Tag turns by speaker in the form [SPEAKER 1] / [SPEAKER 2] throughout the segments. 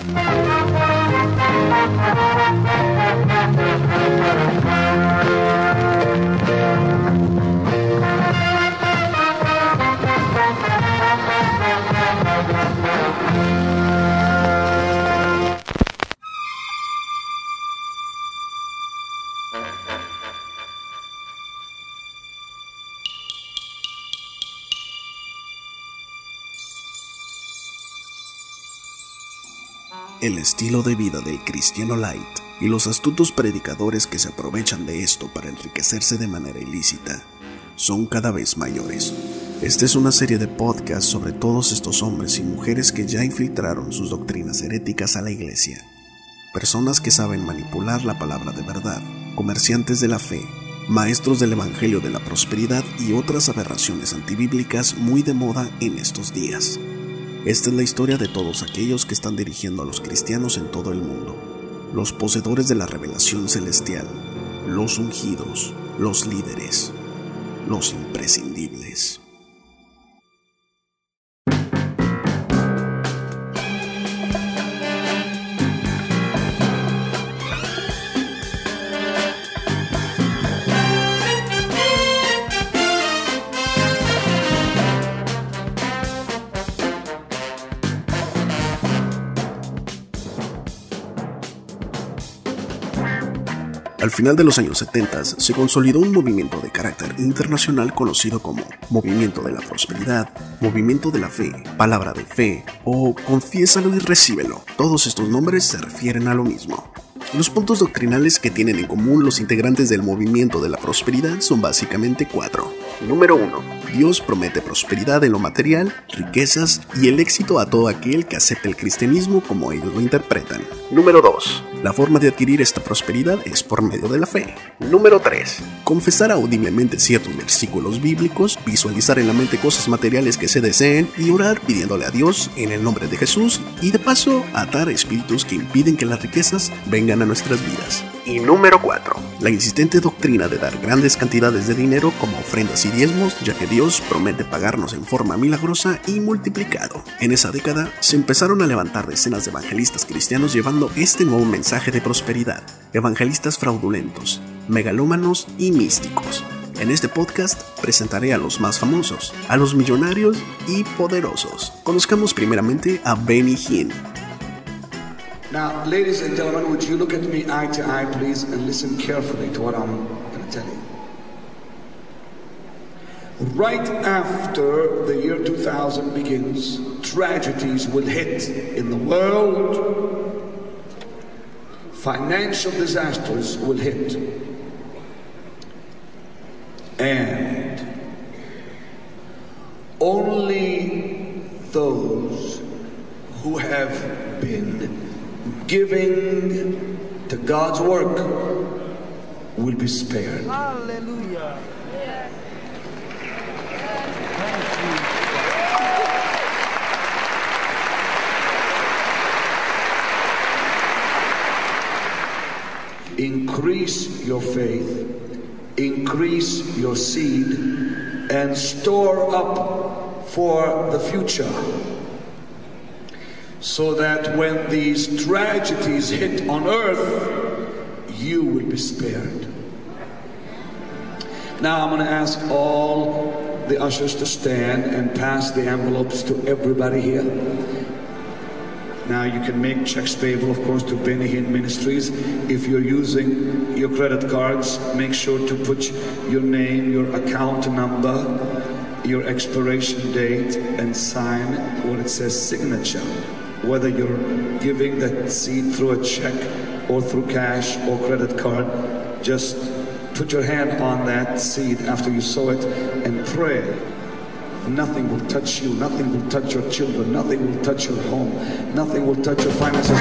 [SPEAKER 1] El estilo de vida del cristiano light y los astutos predicadores que se aprovechan de esto para enriquecerse de manera ilícita son cada vez mayores. Esta es una serie de podcasts sobre todos estos hombres y mujeres que ya infiltraron sus doctrinas heréticas a la iglesia. Personas que saben manipular la palabra de verdad, comerciantes de la fe, maestros del Evangelio de la Prosperidad y otras aberraciones antibíblicas muy de moda en estos días. Esta es la historia de todos aquellos que están dirigiendo a los cristianos en todo el mundo, los poseedores de la revelación celestial, los ungidos, los líderes, los imprescindibles. Final de los años 70 se consolidó un movimiento de carácter internacional conocido como Movimiento de la Prosperidad, Movimiento de la Fe, Palabra de Fe o Confiésalo y Recíbelo. Todos estos nombres se refieren a lo mismo. Los puntos doctrinales que tienen en común los integrantes del movimiento de la prosperidad son básicamente cuatro. Número 1. Dios promete prosperidad en lo material, riquezas y el éxito a todo aquel que acepte el cristianismo como ellos lo interpretan. Número 2. La forma de adquirir esta prosperidad es por medio de la fe. Número 3. Confesar audiblemente ciertos versículos bíblicos, visualizar en la mente cosas materiales que se deseen y orar pidiéndole a Dios en el nombre de Jesús y de paso atar espíritus que impiden que las riquezas vengan a nuestras vidas. Y número 4. La insistente doctrina de dar grandes cantidades de dinero como ofrendas y diezmos, ya que Dios promete pagarnos en forma milagrosa y multiplicado. En esa década se empezaron a levantar decenas de evangelistas cristianos llevando este nuevo mensaje de prosperidad. Evangelistas fraudulentos, megalómanos y místicos. En este podcast presentaré a los más famosos, a los millonarios y poderosos. Conozcamos primeramente a Benny Hinn,
[SPEAKER 2] Now, ladies and gentlemen, would you look at me eye to eye, please, and listen carefully to what I'm going to tell you. Right after the year 2000 begins, tragedies will hit in the world, financial disasters will hit. And only those who have been giving to God's work will be spared.
[SPEAKER 3] Hallelujah.
[SPEAKER 2] Increase your faith, increase your seed, and store up for the future so that when these tragedies hit on earth, you will be spared. Now I'm going to ask all the ushers to stand and pass the envelopes to everybody here. Now you can make checks payable, of course, to Benny Hinn Ministries. If you're using your credit cards, make sure to put your name, your account number, your expiration date, and sign what it says signature whether you're giving that seed through a check or through cash or credit card, just put your hand on that seed after you sow it and pray. Nothing will touch you, nothing will touch your children, nothing will touch your home, nothing will touch your finances.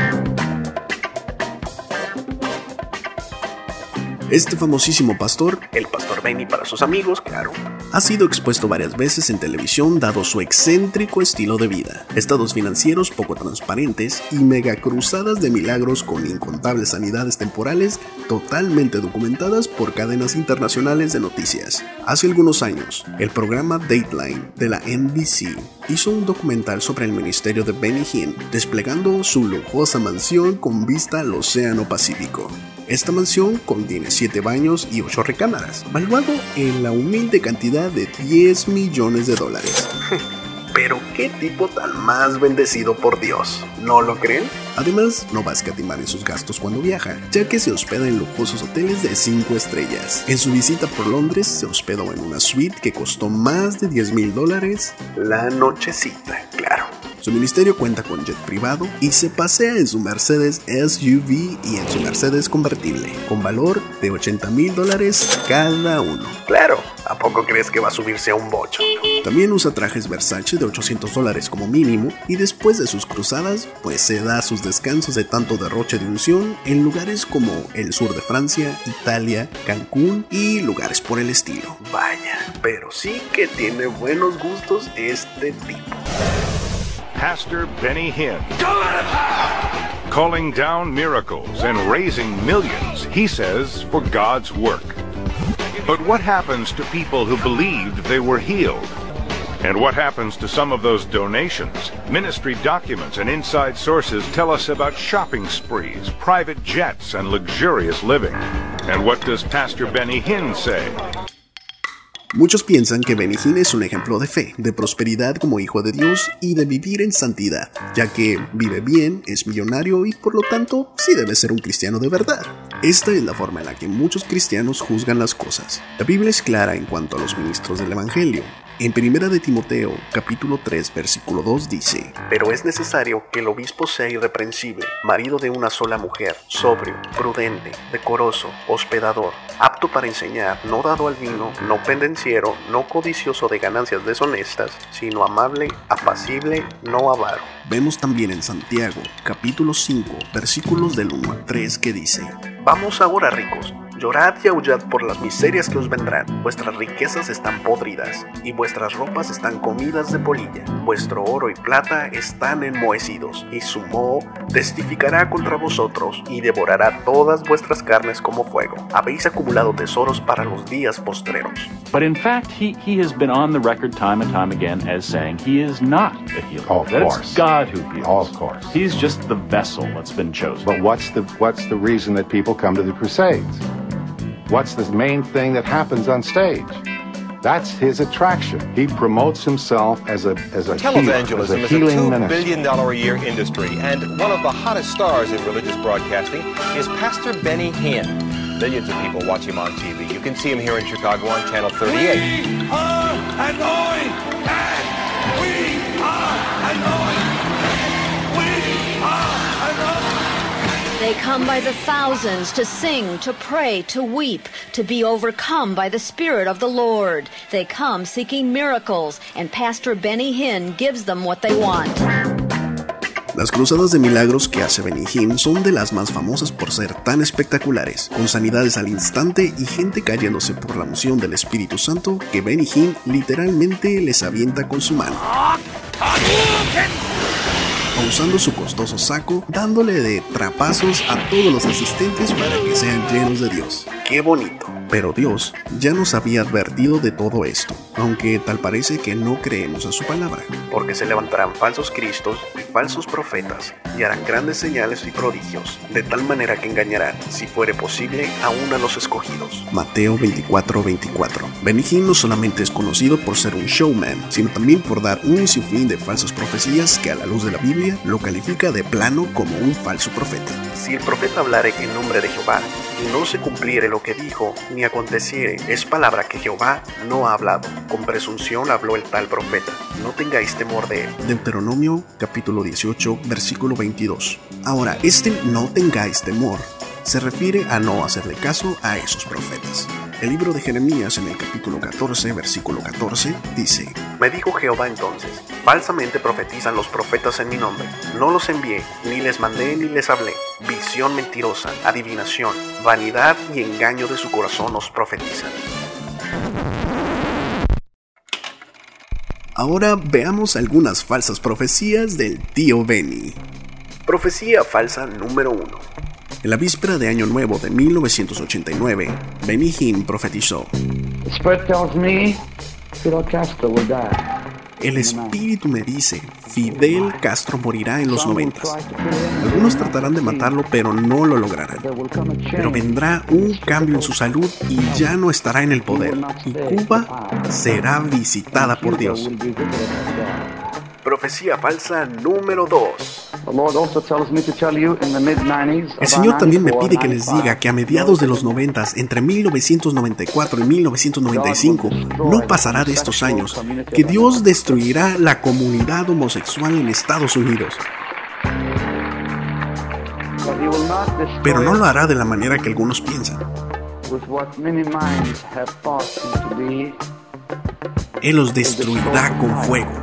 [SPEAKER 1] Este famosísimo pastor, el pastor Benny para sus amigos, claro, Ha sido expuesto varias veces en televisión dado su excéntrico estilo de vida, estados financieros poco transparentes y megacruzadas de milagros con incontables sanidades temporales totalmente documentadas por cadenas internacionales de noticias. Hace algunos años, el programa Dateline de la NBC hizo un documental sobre el ministerio de Benny Hinn, desplegando su lujosa mansión con vista al Océano Pacífico. Esta mansión contiene 7 baños y 8 recámaras, valuado en la humilde cantidad de 10 millones de dólares. Pero qué tipo tan más bendecido por Dios, ¿no lo creen? Además, no va a escatimar en sus gastos cuando viaja, ya que se hospeda en lujosos hoteles de 5 estrellas. En su visita por Londres se hospedó en una suite que costó más de 10 mil dólares la nochecita, claro. Su ministerio cuenta con jet privado y se pasea en su Mercedes SUV y en su Mercedes convertible, con valor de 80 mil dólares cada uno. Claro, ¿a poco crees que va a subirse a un bocho? También usa trajes Versace de 800 dólares como mínimo y después de sus cruzadas, pues se da sus descansos de tanto derroche de unción en lugares como el sur de Francia, Italia, Cancún y lugares por el estilo. Vaya, pero sí que tiene buenos gustos este tipo.
[SPEAKER 3] Pastor Benny Hinn. Calling down miracles and raising millions, he says, for God's work. But what happens to people who believed they were healed? And what happens to some of those donations? Ministry documents and inside sources tell us about shopping sprees, private jets, and luxurious living. And what does Pastor Benny Hinn say?
[SPEAKER 1] Muchos piensan que Benny es un ejemplo de fe, de prosperidad como hijo de Dios y de vivir en santidad, ya que vive bien, es millonario y por lo tanto sí debe ser un cristiano de verdad. Esta es la forma en la que muchos cristianos juzgan las cosas. La Biblia es clara en cuanto a los ministros del Evangelio. En Primera de Timoteo, capítulo 3, versículo 2 dice, Pero es necesario que el obispo sea irreprensible, marido de una sola mujer, sobrio, prudente, decoroso, hospedador, apto para enseñar, no dado al vino, no pendenciero, no codicioso de ganancias deshonestas, sino amable, apacible, no avaro. Vemos también en Santiago, capítulo 5, versículos del 1 al 3 que dice, Vamos ahora ricos Llorad y aullad por las miserias que os vendrán. Vuestras riquezas están podridas, y vuestras ropas están comidas de polilla. Vuestro oro y plata están enmohecidos, y su moho testificará contra vosotros, y devorará todas vuestras carnes como fuego. Habéis acumulado tesoros para los días postreros.
[SPEAKER 4] But in fact, he, he has been on the record time and time again as saying he is not a healer.
[SPEAKER 5] Oh, of
[SPEAKER 4] that
[SPEAKER 5] course.
[SPEAKER 4] it's God who heals.
[SPEAKER 5] Oh, of course.
[SPEAKER 4] He's just the vessel that's been chosen.
[SPEAKER 5] But what's the what's the reason that people come to the Crusades? What's the main thing that happens on stage? That's his attraction. He promotes himself as a as a healer, as
[SPEAKER 6] Televangelism
[SPEAKER 5] a
[SPEAKER 6] is a
[SPEAKER 5] healing
[SPEAKER 6] 2
[SPEAKER 5] minister.
[SPEAKER 6] billion dollar a year industry, and one of the hottest stars in religious broadcasting is Pastor Benny Hinn. Millions of people watch him on TV. You can see him here in Chicago on Channel 38.
[SPEAKER 7] They come by the thousands to sing, to pray, to weep, to be overcome by the Spirit of the Lord. They come seeking miracles, and Pastor Benny Hinn gives them what they want.
[SPEAKER 1] Las cruzadas de milagros que hace Benny Hinn son de las más famosas por ser tan espectaculares, con sanidades al instante y gente cayéndose por la unción del Espíritu Santo que Benny Hinn literalmente les avienta con su mano. Saco, dándole de trapazos a todos los asistentes para que sean llenos de Dios. ¡Qué bonito! Pero Dios ya nos había advertido de todo esto, aunque tal parece que no creemos a su palabra. Porque se levantarán falsos cristos y falsos profetas, y harán grandes señales y prodigios, de tal manera que engañarán, si fuere posible, aún a los escogidos. Mateo 24:24. 24. Benny Hinn no solamente es conocido por ser un showman, sino también por dar un sinfín de falsas profecías que a la luz de la Biblia lo califica de plano como un falso profeta. Si el profeta hablare en nombre de Jehová, y no se cumpliere lo que dijo, ni aconteciere, es palabra que Jehová no ha hablado. Con presunción habló el tal profeta. No tengáis temor de él. Deuteronomio capítulo 18, versículo 22. Ahora, este no tengáis temor se refiere a no hacerle caso a esos profetas. El libro de Jeremías en el capítulo 14, versículo 14, dice, Me dijo Jehová entonces, falsamente profetizan los profetas en mi nombre. No los envié, ni les mandé, ni les hablé. Visión mentirosa, adivinación, vanidad y engaño de su corazón os profetizan. Ahora veamos algunas falsas profecías del tío Benny. Profecía falsa número 1. En la víspera de Año Nuevo de 1989, Benny Hinn profetizó: El espíritu me dice, Fidel Castro morirá en los 90. Algunos tratarán de matarlo, pero no lo lograrán. Pero vendrá un cambio en su salud y ya no estará en el poder. Y Cuba será visitada por Dios. Profecía falsa número 2. El Señor también me pide que les diga que a mediados de los 90, entre 1994 y 1995, no pasará de estos años, que Dios destruirá la comunidad homosexual en Estados Unidos. Pero no lo hará de la manera que algunos piensan. Él los destruirá con fuego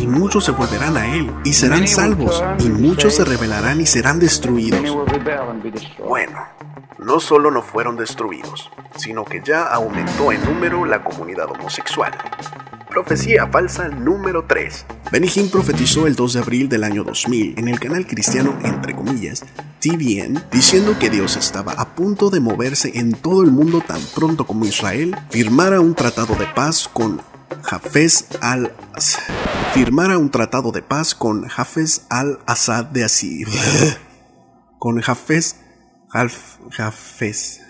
[SPEAKER 1] y muchos se volverán a él y serán salvos, y muchos se rebelarán y serán destruidos. Bueno, no solo no fueron destruidos, sino que ya aumentó en número la comunidad homosexual. Profecía falsa número 3. Benny Hinn profetizó el 2 de abril del año 2000 en el canal cristiano, entre comillas, TVN, diciendo que Dios estaba a punto de moverse en todo el mundo tan pronto como Israel firmara un tratado de paz con Hafez al firmara un tratado de paz con Hafez al-Assad de Asir. con Hafez Hafez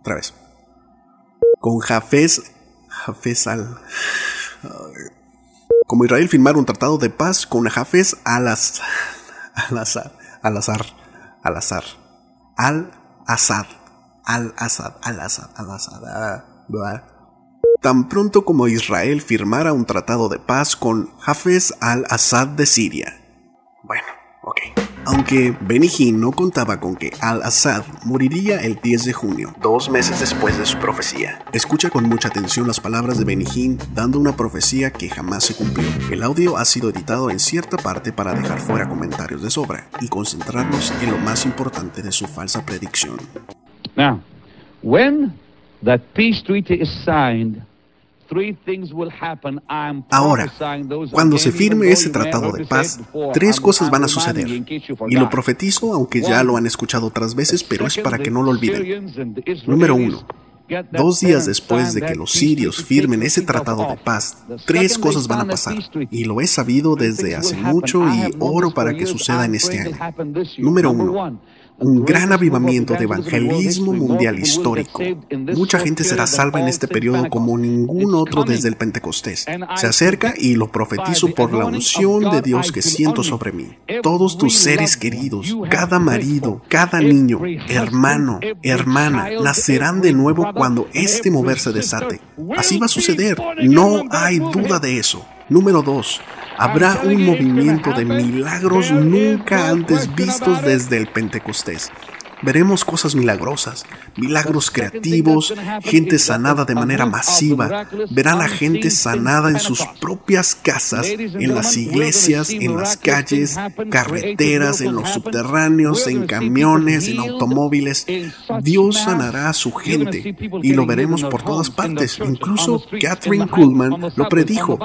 [SPEAKER 1] otra vez. Con Hafez Hafez al como Israel firmara un tratado de paz con Hafez al-Assad al-Assad al-Assad al-Assad al-Assad al-Assad, al-Assad, al-Assad. Ah, Tan pronto como Israel firmara un tratado de paz con Hafez al-Assad de Siria. Bueno, ok. Aunque Benny no contaba con que al-Assad moriría el 10 de junio, dos meses después de su profecía. Escucha con mucha atención las palabras de Benny dando una profecía que jamás se cumplió. El audio ha sido editado en cierta parte para dejar fuera comentarios de sobra y concentrarnos en lo más importante de su falsa predicción.
[SPEAKER 8] Now, when that peace treaty is signed,
[SPEAKER 1] Ahora, cuando se firme ese tratado de paz, tres cosas van a suceder. Y lo profetizo, aunque ya lo han escuchado otras veces, pero es para que no lo olviden. Número uno. Dos días después de que los sirios firmen ese tratado de paz, tres cosas van a pasar, y lo he sabido desde hace mucho y oro para que suceda en este año. Número uno, un gran avivamiento de evangelismo mundial histórico. Mucha gente será salva en este periodo como ningún otro desde el Pentecostés. Se acerca y lo profetizo por la unción de Dios que siento sobre mí. Todos tus seres queridos, cada marido, cada niño, hermano, hermana, nacerán de nuevo cuando este mover se desate. Así va a suceder. No hay duda de eso. Número 2 habrá un movimiento de milagros nunca antes vistos desde el Pentecostés veremos cosas milagrosas, milagros creativos, gente sanada de manera masiva. Verán a gente sanada en sus propias casas, en las iglesias, en las calles, carreteras, en los subterráneos, en camiones, en automóviles. Dios sanará a su gente y lo veremos por todas partes. Incluso Catherine Kuhlman lo predijo.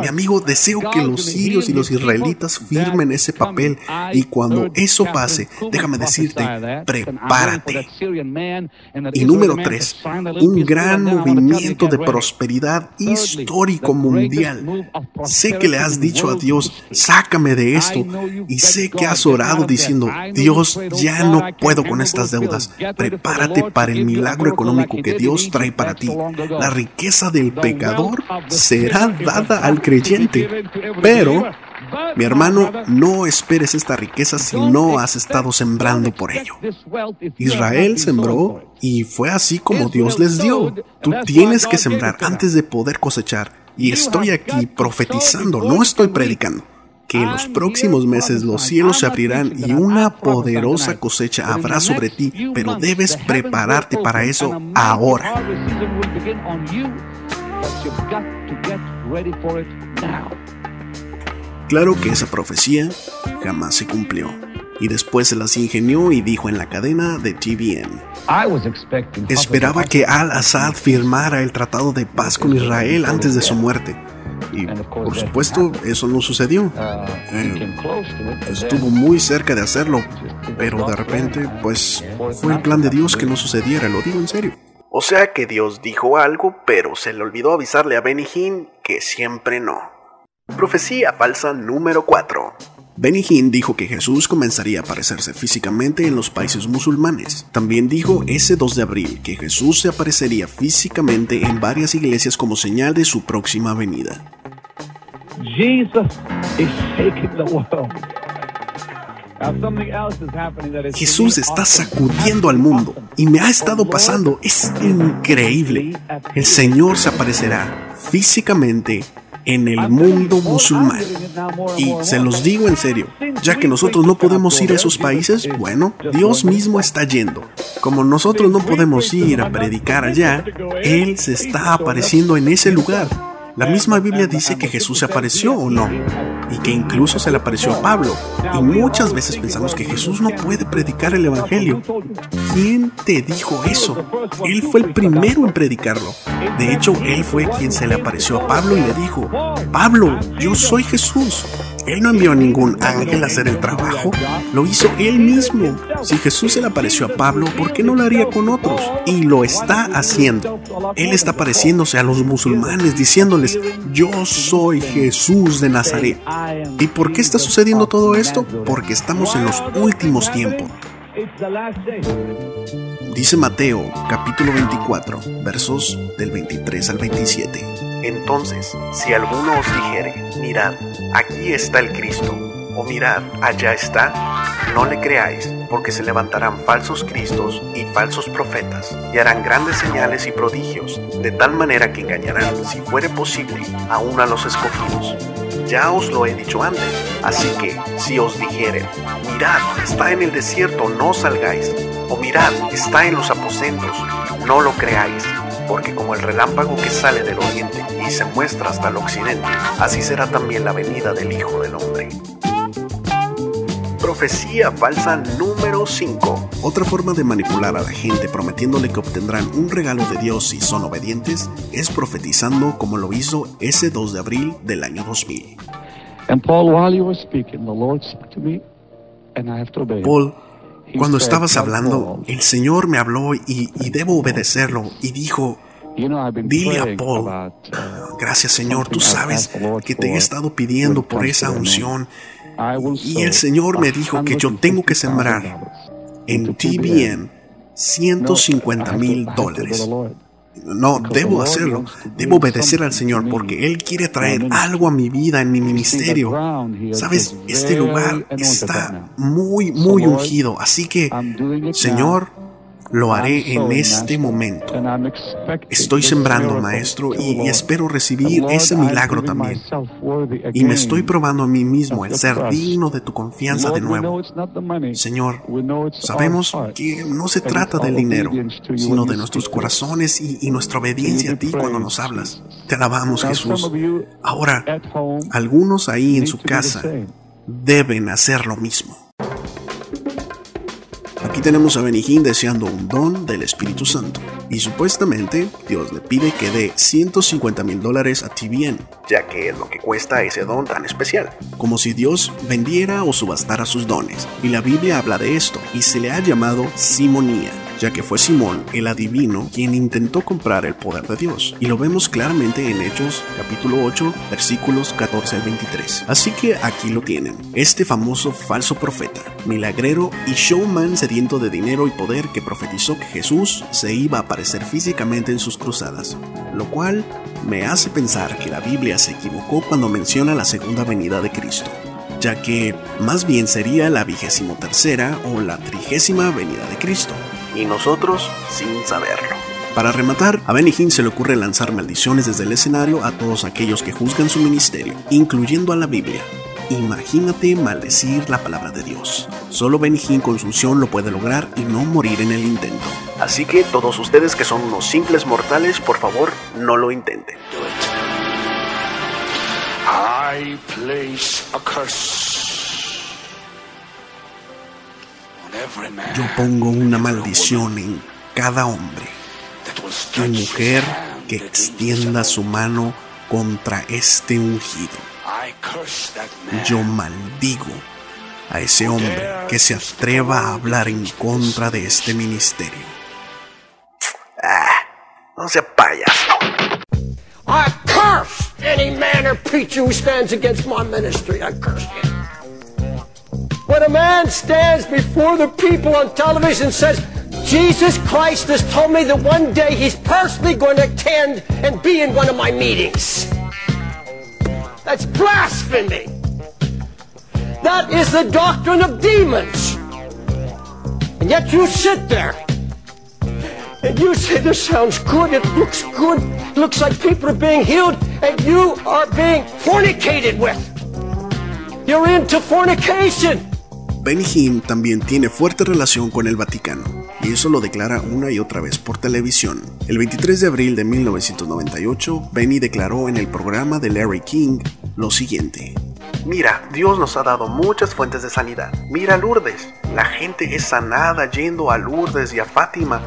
[SPEAKER 1] Mi amigo, deseo que los sirios y los israelitas firmen ese papel y cuando eso pase, déjame decirte, prepárate. Y número tres, un gran movimiento de prosperidad histórico mundial. Sé que le has dicho a Dios, sácame de esto. Y sé que has orado diciendo, Dios, ya no puedo con estas deudas. Prepárate para el milagro económico que Dios trae para ti. La riqueza del pecador será dada al creyente. Pero mi hermano, no esperes esta riqueza si no has estado sembrando por ello. Israel sembró y fue así como Dios les dio. Tú tienes que sembrar antes de poder cosechar. Y estoy aquí profetizando, no estoy predicando que en los próximos meses los cielos se abrirán y una poderosa cosecha habrá sobre ti, pero debes prepararte para eso ahora. Claro que esa profecía jamás se cumplió, y después se las ingenió y dijo en la cadena de TVN, Esperaba que Al-Assad firmara el tratado de paz con Israel antes de su muerte. Y por supuesto, eso no sucedió. Eh, estuvo muy cerca de hacerlo, pero de repente, pues, fue el plan de Dios que no sucediera, lo digo en serio.
[SPEAKER 9] O sea que Dios dijo algo, pero se le olvidó avisarle a Benny Hinn que siempre no. Profecía falsa número 4.
[SPEAKER 1] Benny Hinn dijo que Jesús comenzaría a aparecerse físicamente en los países musulmanes. También dijo ese 2 de abril que Jesús se aparecería físicamente en varias iglesias como señal de su próxima venida. Jesús está sacudiendo al mundo y me ha estado pasando. Es increíble. El Señor se aparecerá físicamente en el mundo musulmán. Y se los digo en serio, ya que nosotros no podemos ir a esos países, bueno, Dios mismo está yendo. Como nosotros no podemos ir a predicar allá, Él se está apareciendo en ese lugar. La misma Biblia dice que Jesús se apareció o no y que incluso se le apareció a Pablo. Y muchas veces pensamos que Jesús no puede predicar el Evangelio. ¿Quién te dijo eso? Él fue el primero en predicarlo. De hecho, él fue quien se le apareció a Pablo y le dijo, Pablo, yo soy Jesús. Él no envió a ningún ángel a hacer el trabajo, lo hizo él mismo. Si Jesús se le apareció a Pablo, ¿por qué no lo haría con otros? Y lo está haciendo. Él está apareciéndose a los musulmanes diciéndoles, yo soy Jesús de Nazaret. ¿Y por qué está sucediendo todo esto? Porque estamos en los últimos tiempos. Dice Mateo capítulo 24, versos del 23 al 27.
[SPEAKER 9] Entonces, si alguno os dijere, mirad, aquí está el Cristo, o mirad, allá está, no le creáis, porque se levantarán falsos Cristos y falsos profetas, y harán grandes señales y prodigios, de tal manera que engañarán, si fuere posible, aún a los escogidos. Ya os lo he dicho antes, así que si os dijeren, mirad, está en el desierto, no salgáis, o mirad, está en los aposentos, no lo creáis, porque como el relámpago que sale del oriente y se muestra hasta el occidente, así será también la venida del Hijo del Hombre. Profecía falsa número 5.
[SPEAKER 1] Otra forma de manipular a la gente prometiéndole que obtendrán un regalo de Dios si son obedientes es profetizando como lo hizo ese 2 de abril del año 2000. Paul, cuando estabas hablando, el Señor me habló y, y debo obedecerlo. Y dijo, Dile a Paul, uh, gracias Señor, tú sabes que te he estado pidiendo por esa unción y el Señor me dijo que yo tengo que sembrar en TBN 150 mil dólares. No, debo hacerlo. Debo obedecer al Señor porque Él quiere traer algo a mi vida, en mi ministerio. Sabes, este lugar está muy, muy ungido. Así que, Señor, lo haré en este momento. Estoy sembrando, maestro, y, espero recibir ese milagro también. Y me estoy probando a mí mismo el ser digno de tu confianza de nuevo. Señor, sabemos que no se trata del dinero, sino de nuestros corazones y, y nuestra obediencia a ti cuando nos hablas. Te alabamos, Jesús. Ahora, algunos ahí en su casa deben hacer lo mismo. Aquí tenemos a Benihín deseando un don del Espíritu Santo. Y supuestamente Dios le pide que dé 150 mil dólares a TBN,
[SPEAKER 9] ya que es lo que cuesta ese don tan especial.
[SPEAKER 1] Como si Dios vendiera o subastara sus dones. Y la Biblia habla de esto y se le ha llamado simonía ya que fue Simón, el adivino, quien intentó comprar el poder de Dios. Y lo vemos claramente en Hechos capítulo 8, versículos 14 al 23. Así que aquí lo tienen, este famoso falso profeta, milagrero y showman sediento de dinero y poder que profetizó que Jesús se iba a aparecer físicamente en sus cruzadas, lo cual me hace pensar que la Biblia se equivocó cuando menciona la segunda venida de Cristo ya que más bien sería la vigésimo tercera o la trigésima venida de Cristo
[SPEAKER 9] y nosotros sin saberlo.
[SPEAKER 1] Para rematar, a Benny Hinn se le ocurre lanzar maldiciones desde el escenario a todos aquellos que juzgan su ministerio, incluyendo a la Biblia. Imagínate maldecir la palabra de Dios. Solo Hinn con su unción lo puede lograr y no morir en el intento.
[SPEAKER 9] Así que todos ustedes que son unos simples mortales, por favor, no lo intenten.
[SPEAKER 10] I place a curse
[SPEAKER 1] Yo pongo una maldición en cada hombre y mujer que extienda su mano contra este ungido. Yo maldigo a ese hombre que se atreva a hablar en contra de este ministerio.
[SPEAKER 9] Ah, no se.
[SPEAKER 11] I curse any man or preacher who stands against my ministry. I curse him. When a man stands before the people on television and says, Jesus Christ has told me that one day he's personally going to attend and be in one of my meetings. That's blasphemy. That is the doctrine of demons. And yet you sit there and you say this sounds good, it looks good, it looks like people are being healed, and you are being fornicated with. You're into fornication.
[SPEAKER 1] Benny Hinn también tiene fuerte relación con el Vaticano, y eso lo declara una y otra vez por televisión. El 23 de abril de 1998, Benny declaró en el programa de Larry King lo siguiente.
[SPEAKER 9] Mira, Dios nos ha dado muchas fuentes de sanidad. Mira Lourdes, la gente es sanada yendo a Lourdes y a Fátima.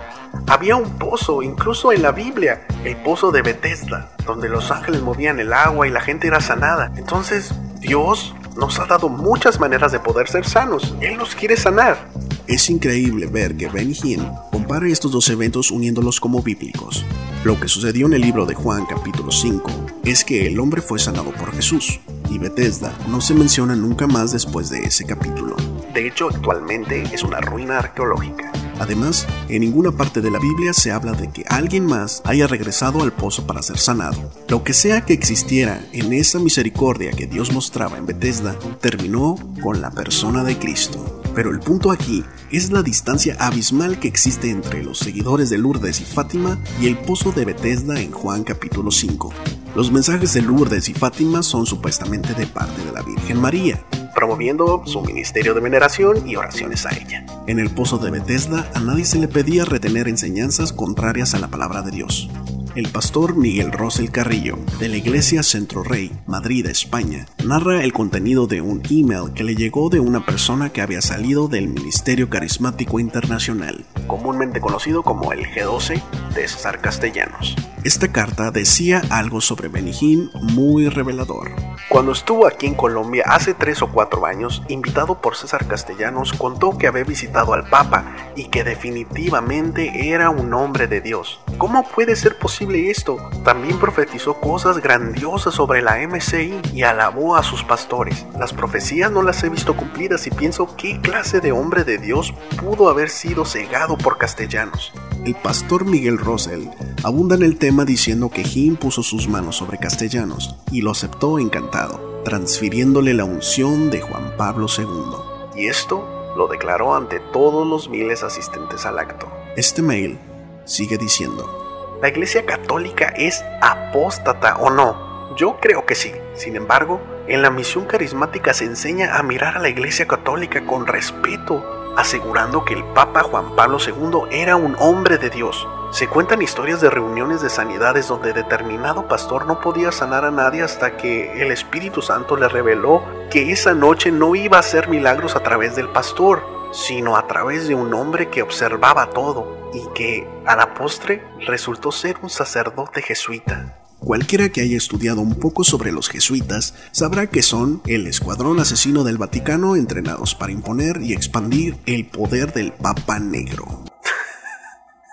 [SPEAKER 9] Había un pozo, incluso en la Biblia, el pozo de Bethesda, donde los ángeles movían el agua y la gente era sanada. Entonces, Dios nos ha dado muchas maneras de poder ser sanos. Él nos quiere sanar.
[SPEAKER 1] Es increíble ver que Benny Hinn compara estos dos eventos uniéndolos como bíblicos. Lo que sucedió en el libro de Juan capítulo 5 es que el hombre fue sanado por Jesús, y Bethesda no se menciona nunca más después de ese capítulo.
[SPEAKER 9] De hecho, actualmente es una ruina arqueológica.
[SPEAKER 1] Además, en ninguna parte de la Biblia se habla de que alguien más haya regresado al pozo para ser sanado. Lo que sea que existiera en esa misericordia que Dios mostraba en Bethesda terminó con la persona de Cristo. Pero el punto aquí es la distancia abismal que existe entre los seguidores de Lourdes y Fátima y el pozo de Bethesda en Juan capítulo 5. Los mensajes de Lourdes y Fátima son supuestamente de parte de la Virgen María,
[SPEAKER 9] promoviendo su ministerio de veneración y oraciones a ella.
[SPEAKER 1] En el pozo de Bethesda a nadie se le pedía retener enseñanzas contrarias a la palabra de Dios. El pastor Miguel Rosel Carrillo, de la Iglesia Centro Rey, Madrid, España, narra el contenido de un email que le llegó de una persona que había salido del Ministerio Carismático Internacional,
[SPEAKER 9] comúnmente conocido como el G12 de César Castellanos.
[SPEAKER 1] Esta carta decía algo sobre Benny muy revelador.
[SPEAKER 9] Cuando estuvo aquí en Colombia hace tres o cuatro años, invitado por César Castellanos, contó que había visitado al Papa y que definitivamente era un hombre de Dios. ¿Cómo puede ser posible esto? También profetizó cosas grandiosas sobre la MCI y alabó a sus pastores. Las profecías no las he visto cumplidas y pienso qué clase de hombre de Dios pudo haber sido cegado por Castellanos.
[SPEAKER 1] El pastor Miguel Rosell abunda en el tema diciendo que Jim puso sus manos sobre Castellanos y lo aceptó encantado, transfiriéndole la unción de Juan Pablo II.
[SPEAKER 9] Y esto lo declaró ante todos los miles asistentes al acto.
[SPEAKER 1] Este mail sigue diciendo,
[SPEAKER 9] ¿la Iglesia Católica es apóstata o no? Yo creo que sí. Sin embargo, en la misión carismática se enseña a mirar a la Iglesia Católica con respeto, asegurando que el Papa Juan Pablo II era un hombre de Dios. Se cuentan historias de reuniones de sanidades donde determinado pastor no podía sanar a nadie hasta que el Espíritu Santo le reveló que esa noche no iba a hacer milagros a través del pastor, sino a través de un hombre que observaba todo y que a la postre resultó ser un sacerdote jesuita.
[SPEAKER 1] Cualquiera que haya estudiado un poco sobre los jesuitas sabrá que son el escuadrón asesino del Vaticano entrenados para imponer y expandir el poder del Papa Negro.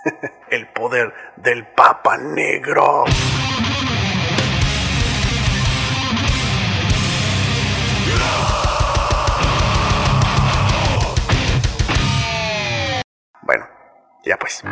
[SPEAKER 9] el poder del Papa Negro. Bueno, ya pues.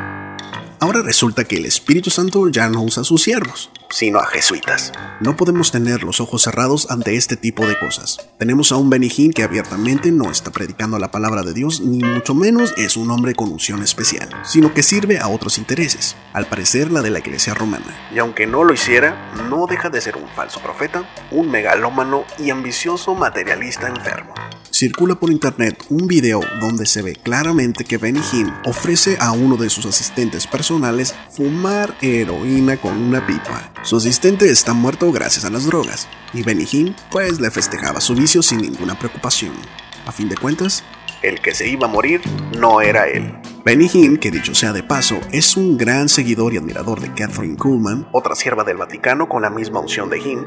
[SPEAKER 1] Ahora resulta que el Espíritu Santo ya no usa sus siervos,
[SPEAKER 9] sino a jesuitas.
[SPEAKER 1] No podemos tener los ojos cerrados ante este tipo de cosas. Tenemos a un Benijín que abiertamente no está predicando la palabra de Dios, ni mucho menos es un hombre con unción especial, sino que sirve a otros intereses, al parecer la de la iglesia romana.
[SPEAKER 9] Y aunque no lo hiciera, no deja de ser un falso profeta, un megalómano y ambicioso materialista enfermo
[SPEAKER 1] circula por internet un video donde se ve claramente que Benny Hinn ofrece a uno de sus asistentes personales fumar heroína con una pipa. Su asistente está muerto gracias a las drogas y Benny Hinn pues le festejaba su vicio sin ninguna preocupación. A fin de cuentas, el que se iba a morir no era él. Benny Hinn, que dicho sea de paso, es un gran seguidor y admirador de Catherine Kuhlman, otra sierva del Vaticano con la misma unción de Hinn.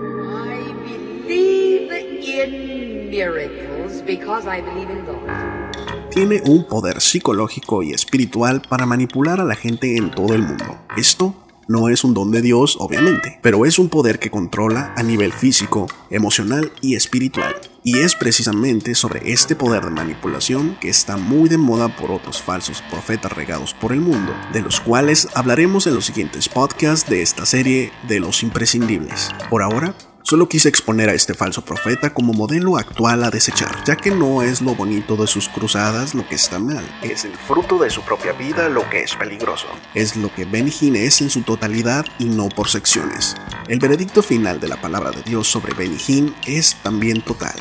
[SPEAKER 1] Tiene un poder psicológico y espiritual para manipular a la gente en todo el mundo. Esto no es un don de Dios, obviamente, pero es un poder que controla a nivel físico, emocional y espiritual. Y es precisamente sobre este poder de manipulación que está muy de moda por otros falsos profetas regados por el mundo, de los cuales hablaremos en los siguientes podcasts de esta serie de los imprescindibles. Por ahora, Solo quise exponer a este falso profeta como modelo actual a desechar, ya que no es lo bonito de sus cruzadas lo que está mal, es el fruto de su propia vida lo que es peligroso. Es lo que Hinn es en su totalidad y no por secciones. El veredicto final de la palabra de Dios sobre Hinn es también total,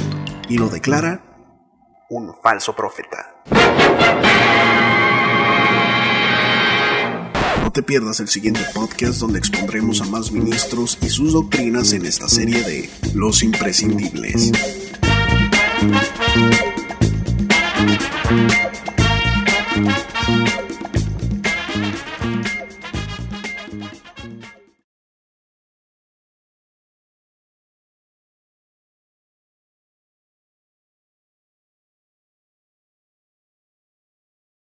[SPEAKER 1] y lo declara un falso profeta. No te pierdas el siguiente podcast donde expondremos a más ministros y sus doctrinas en esta serie de Los imprescindibles.